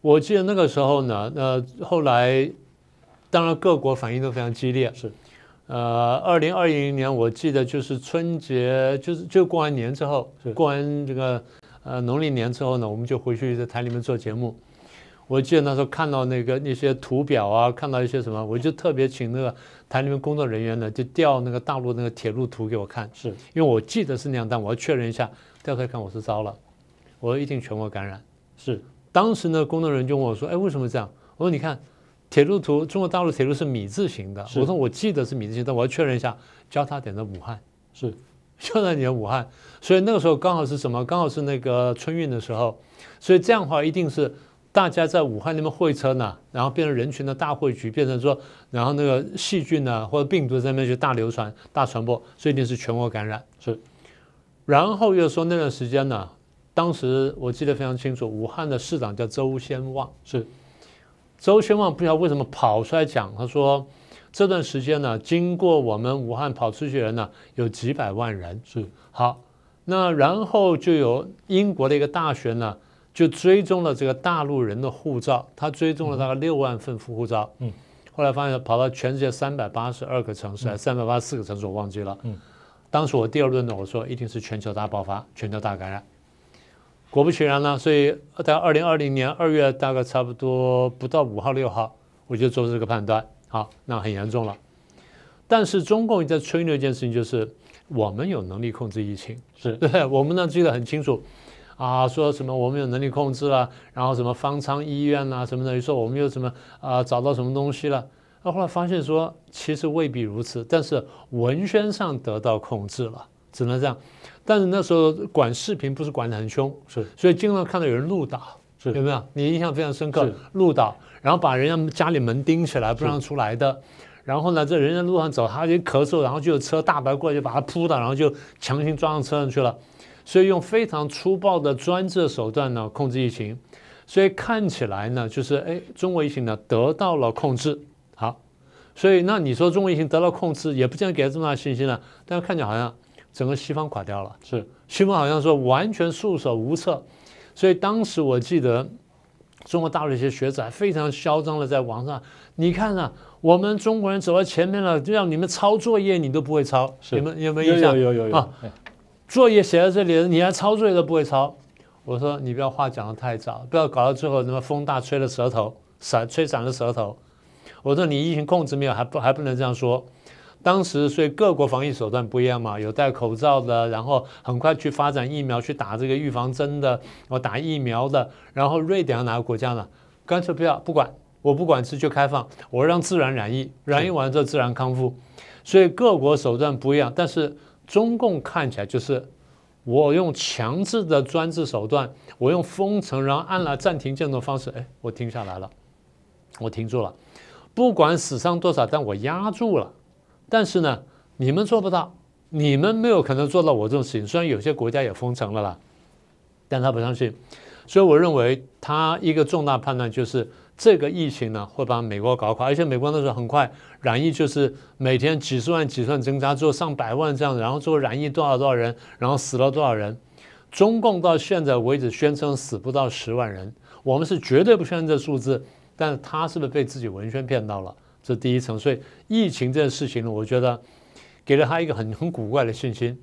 我记得那个时候呢，呃，后来当然各国反应都非常激烈，是，呃，二零二零年我记得就是春节，就是就过完年之后，过完这个呃农历年之后呢，我们就回去在台里面做节目。我记得那时候看到那个那些图表啊，看到一些什么，我就特别请那个台里面工作人员呢，就调那个大陆那个铁路图给我看，是。因为我记得是那样，但我要确认一下，调出来看我是糟了，我一定全国感染。是，当时呢，工作人员就问我说：“哎，为什么这样？”我说：“你看，铁路图，中国大陆铁路是米字形的。我说我记得是米字形，但我要确认一下，交叉点在武汉，是交叉点武汉。所以那个时候刚好是什么？刚好是那个春运的时候，所以这样的话一定是。”大家在武汉那边会车呢，然后变成人群的大汇聚，变成说，然后那个细菌呢或者病毒在那边就大流传、大传播，所以一定是全国感染。是，然后又说那段时间呢，当时我记得非常清楚，武汉的市长叫周先旺，是周先旺不知道为什么跑出来讲，他说这段时间呢，经过我们武汉跑出去的人呢有几百万人。是，好，那然后就有英国的一个大学呢。就追踪了这个大陆人的护照，他追踪了大概六万份护照。嗯，后来发现跑到全世界三百八十二个城市，还三百八十四个城市，我忘记了。嗯，当时我第二轮呢，我说一定是全球大爆发，全球大感染。果不其然呢，所以在二零二零年二月大概差不多不到五号六号，我就做这个判断，好，那很严重了。但是中共在吹牛一件事情，就是我们有能力控制疫情，是 对，我们呢记得很清楚。啊，说什么我们有能力控制了，然后什么方舱医院呐什么的，说我们又什么啊找到什么东西了，那后来发现说其实未必如此，但是文宣上得到控制了，只能这样。但是那时候管视频不是管得很凶，是，所以经常看到有人录导，是。有没有？你印象非常深刻，录导，然后把人家家里门钉起来不让出来的，然后呢这人家路上走，他就咳嗽，然后就有车大白过来就把他扑倒，然后就强行装上车上去了。所以用非常粗暴的专制手段呢控制疫情，所以看起来呢就是哎中国疫情呢得到了控制，好，所以那你说中国疫情得到控制也不见得给他这么大信心了，但是看起来好像整个西方垮掉了，是西方好像说完全束手无策，所以当时我记得中国大陆一些学者还非常嚣张的在网上，你看啊，我们中国人走在前面了，就让你们抄作业你都不会抄，你们有没有印象？有有有有啊。作业写在这里，你还抄作业都不会抄。我说你不要话讲得太早，不要搞到最后什么风大吹了舌头，散吹散了舌头。我说你疫情控制没有，还不还不能这样说。当时所以各国防疫手段不一样嘛，有戴口罩的，然后很快去发展疫苗去打这个预防针的，我打疫苗的。然后瑞典哪个国家呢？干脆不要不管，我不管，持就开放，我让自然染疫，染疫完之后自然康复。所以各国手段不一样，但是。中共看起来就是我用强制的专制手段，我用封城，然后按了暂停键的方式，哎，我停下来了，我停住了，不管死伤多少，但我压住了。但是呢，你们做不到，你们没有可能做到我这种事情。虽然有些国家也封城了啦，但他不相信。所以我认为他一个重大判断就是。这个疫情呢，会把美国搞垮，而且美国那时候很快染疫，就是每天几十万、几十万增加，做上百万这样，然后做染疫多少多少人，然后死了多少人。中共到现在为止宣称死不到十万人，我们是绝对不相信这数字，但是他是不是被自己文宣骗到了？这第一层，所以疫情这件事情呢，我觉得给了他一个很很古怪的信心。